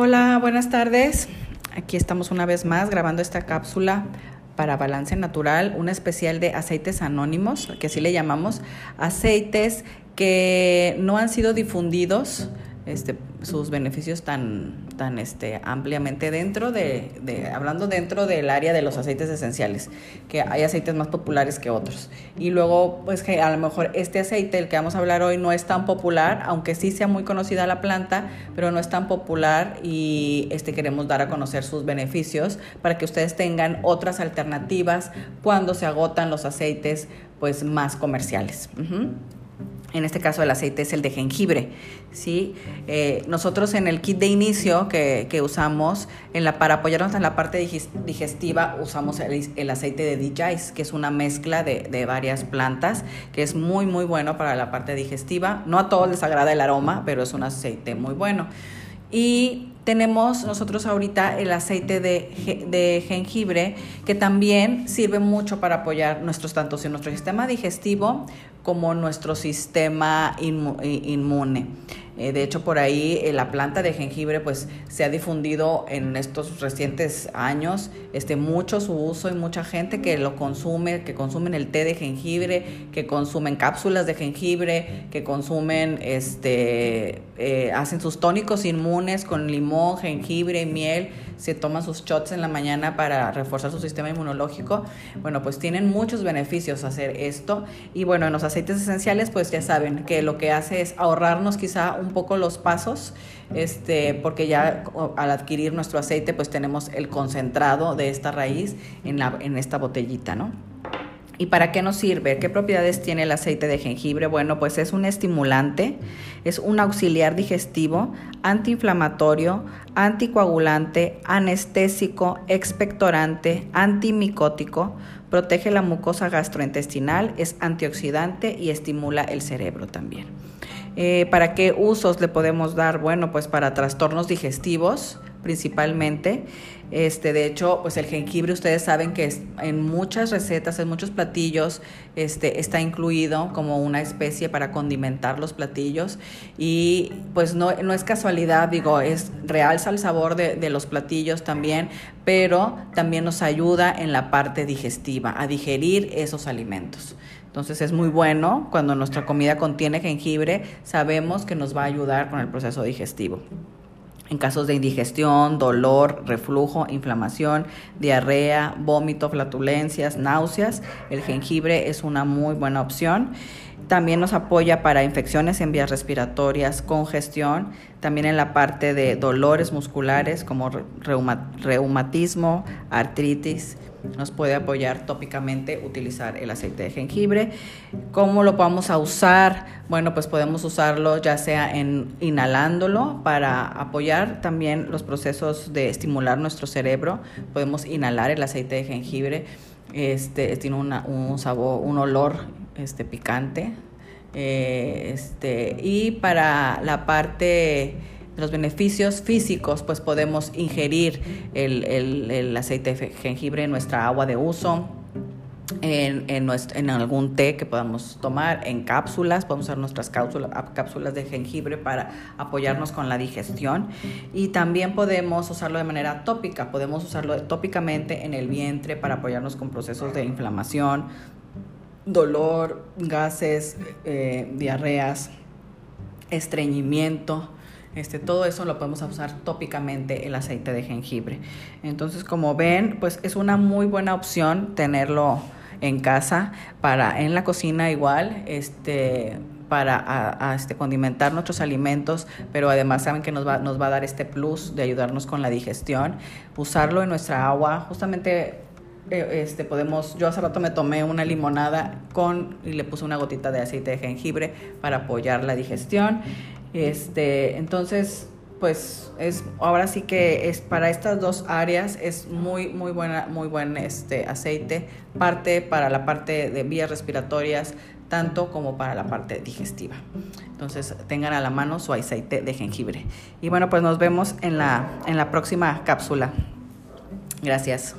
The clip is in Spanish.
Hola, buenas tardes. Aquí estamos una vez más grabando esta cápsula para Balance Natural, un especial de aceites anónimos, que así le llamamos, aceites que no han sido difundidos este, sus beneficios tan, tan este, ampliamente dentro de, de, hablando dentro del área de los aceites esenciales, que hay aceites más populares que otros. Y luego, pues que a lo mejor este aceite, el que vamos a hablar hoy, no es tan popular, aunque sí sea muy conocida la planta, pero no es tan popular y este, queremos dar a conocer sus beneficios para que ustedes tengan otras alternativas cuando se agotan los aceites pues más comerciales. Uh -huh. En este caso el aceite es el de jengibre. ¿sí? Eh, nosotros en el kit de inicio que, que, usamos, en la, para apoyarnos en la parte digestiva, usamos el, el aceite de DJs, que es una mezcla de, de, varias plantas, que es muy, muy bueno para la parte digestiva. No a todos les agrada el aroma, pero es un aceite muy bueno. Y tenemos nosotros ahorita el aceite de, de, jengibre que también sirve mucho para apoyar nuestros tanto en nuestro sistema digestivo como nuestro sistema inmune. Eh, de hecho, por ahí eh, la planta de jengibre pues se ha difundido en estos recientes años este, mucho su uso y mucha gente que lo consume, que consumen el té de jengibre, que consumen cápsulas de jengibre, que consumen, este, eh, hacen sus tónicos inmunes con limón, jengibre y miel, se toman sus shots en la mañana para reforzar su sistema inmunológico. Bueno, pues tienen muchos beneficios hacer esto. Y bueno, en los aceites esenciales pues ya saben que lo que hace es ahorrarnos quizá un poco los pasos, este, porque ya al adquirir nuestro aceite pues tenemos el concentrado de esta raíz en, la, en esta botellita, ¿no? ¿Y para qué nos sirve? ¿Qué propiedades tiene el aceite de jengibre? Bueno, pues es un estimulante, es un auxiliar digestivo, antiinflamatorio, anticoagulante, anestésico, expectorante, antimicótico, protege la mucosa gastrointestinal, es antioxidante y estimula el cerebro también. Eh, ¿Para qué usos le podemos dar? Bueno, pues para trastornos digestivos principalmente. Este, de hecho, pues el jengibre, ustedes saben que en muchas recetas, en muchos platillos, este, está incluido como una especie para condimentar los platillos. Y pues no, no es casualidad, digo, es realza el sabor de, de los platillos también, pero también nos ayuda en la parte digestiva, a digerir esos alimentos. Entonces es muy bueno cuando nuestra comida contiene jengibre, sabemos que nos va a ayudar con el proceso digestivo. En casos de indigestión, dolor, reflujo, inflamación, diarrea, vómito, flatulencias, náuseas, el jengibre es una muy buena opción. También nos apoya para infecciones en vías respiratorias, congestión, también en la parte de dolores musculares como reumatismo, artritis. Nos puede apoyar tópicamente utilizar el aceite de jengibre. ¿Cómo lo a usar? Bueno, pues podemos usarlo ya sea en inhalándolo para apoyar también los procesos de estimular nuestro cerebro. Podemos inhalar el aceite de jengibre. Este tiene un sabor, un olor este, picante. Eh, este, y para la parte de los beneficios físicos, pues podemos ingerir el, el, el aceite de jengibre en nuestra agua de uso. En, en, nuestro, en, algún té que podamos tomar, en cápsulas, podemos usar nuestras cápsulas, cápsulas de jengibre para apoyarnos con la digestión y también podemos usarlo de manera tópica, podemos usarlo tópicamente en el vientre para apoyarnos con procesos de inflamación, dolor, gases, eh, diarreas, estreñimiento. Este, todo eso lo podemos usar tópicamente el aceite de jengibre. Entonces, como ven, pues es una muy buena opción tenerlo en casa para en la cocina igual, este para este, condimentar nuestros alimentos, pero además saben que nos va, nos va a dar este plus de ayudarnos con la digestión. Usarlo en nuestra agua, justamente este, podemos, yo hace rato me tomé una limonada con y le puse una gotita de aceite de jengibre para apoyar la digestión. Este, entonces, pues es ahora sí que es para estas dos áreas es muy muy buena muy buen este aceite. Parte para la parte de vías respiratorias tanto como para la parte digestiva. Entonces tengan a la mano su aceite de jengibre. Y bueno pues nos vemos en la en la próxima cápsula. Gracias